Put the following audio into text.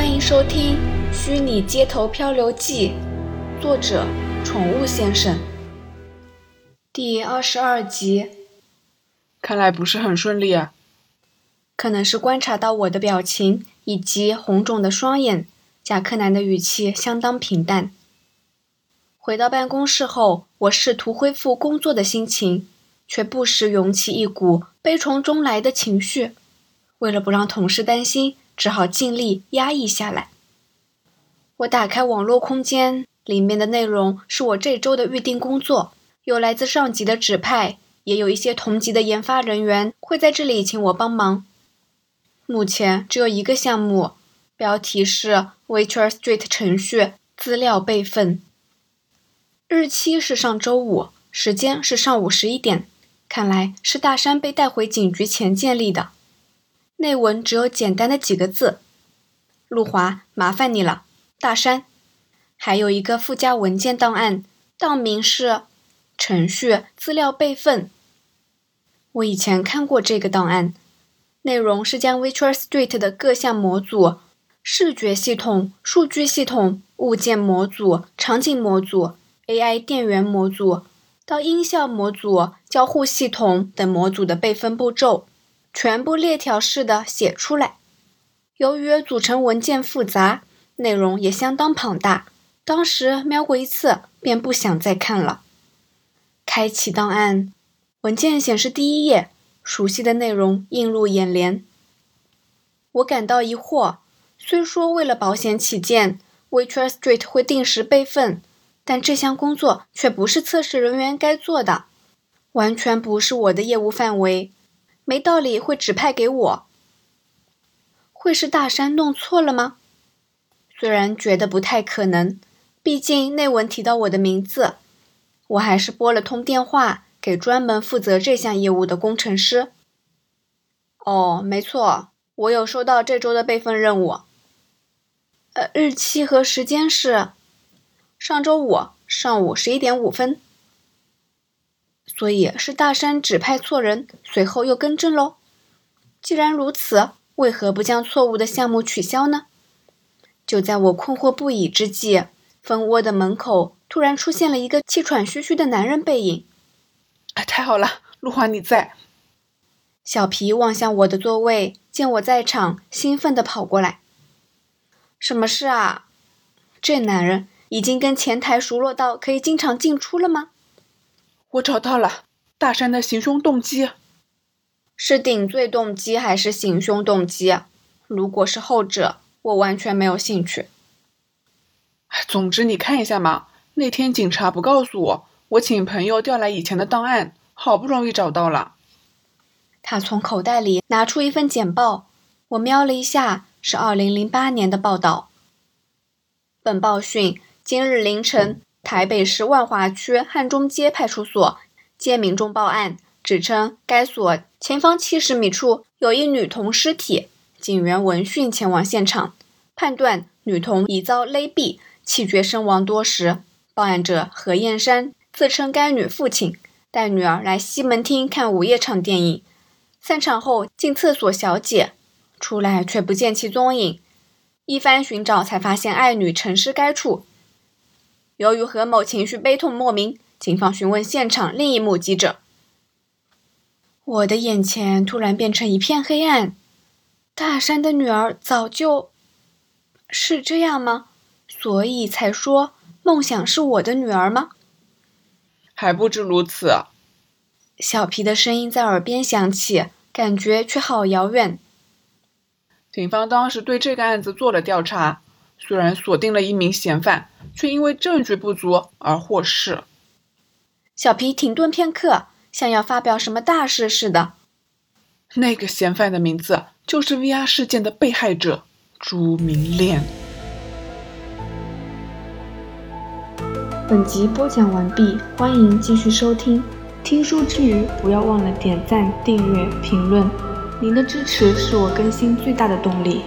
欢迎收听《虚拟街头漂流记》，作者：宠物先生，第二十二集。看来不是很顺利啊。可能是观察到我的表情以及红肿的双眼，贾克南的语气相当平淡。回到办公室后，我试图恢复工作的心情，却不时涌起一股悲从中来的情绪。为了不让同事担心。只好尽力压抑下来。我打开网络空间，里面的内容是我这周的预定工作，有来自上级的指派，也有一些同级的研发人员会在这里请我帮忙。目前只有一个项目，标题是 Witcher Street 程序资料备份，日期是上周五，时间是上午十一点，看来是大山被带回警局前建立的。内文只有简单的几个字：“陆华，麻烦你了。”大山，还有一个附加文件档案，档名是“程序资料备份”。我以前看过这个档案，内容是将 Virtual Street 的各项模组、视觉系统、数据系统、物件模组、场景模组、AI 电源模组到音效模组、交互系统等模组的备份步骤。全部列条式的写出来。由于组成文件复杂，内容也相当庞大，当时瞄过一次便不想再看了。开启档案，文件显示第一页，熟悉的内容映入眼帘。我感到疑惑，虽说为了保险起见，Witcher Street 会定时备份，但这项工作却不是测试人员该做的，完全不是我的业务范围。没道理会指派给我，会是大山弄错了吗？虽然觉得不太可能，毕竟内文提到我的名字，我还是拨了通电话给专门负责这项业务的工程师。哦，没错，我有收到这周的备份任务。呃，日期和时间是上周五上午十一点五分。所以是大山指派错人，随后又更正喽。既然如此，为何不将错误的项目取消呢？就在我困惑不已之际，蜂窝的门口突然出现了一个气喘吁吁的男人背影。啊，太好了，陆华你在。小皮望向我的座位，见我在场，兴奋地跑过来。什么事啊？这男人已经跟前台熟络到可以经常进出了吗？我找到了大山的行凶动机，是顶罪动机还是行凶动机？如果是后者，我完全没有兴趣。总之你看一下嘛，那天警察不告诉我，我请朋友调来以前的档案，好不容易找到了。他从口袋里拿出一份简报，我瞄了一下，是二零零八年的报道。本报讯：今日凌晨。台北市万华区汉中街派出所接民众报案，指称该所前方七十米处有一女童尸体。警员闻讯前往现场，判断女童已遭勒毙，气绝身亡多时。报案者何燕山自称该女父亲，带女儿来西门町看午夜场电影，散场后进厕所小解，出来却不见其踪影。一番寻找，才发现爱女沉尸该处。由于何某情绪悲痛莫名，警方询问现场另一目击者。我的眼前突然变成一片黑暗。大山的女儿早就，是这样吗？所以才说梦想是我的女儿吗？还不止如此。小皮的声音在耳边响起，感觉却好遥远。警方当时对这个案子做了调查。虽然锁定了一名嫌犯，却因为证据不足而获释。小皮停顿片刻，像要发表什么大事似的。那个嫌犯的名字就是 VR 事件的被害者朱明恋。本集播讲完毕，欢迎继续收听。听书之余，不要忘了点赞、订阅、评论，您的支持是我更新最大的动力。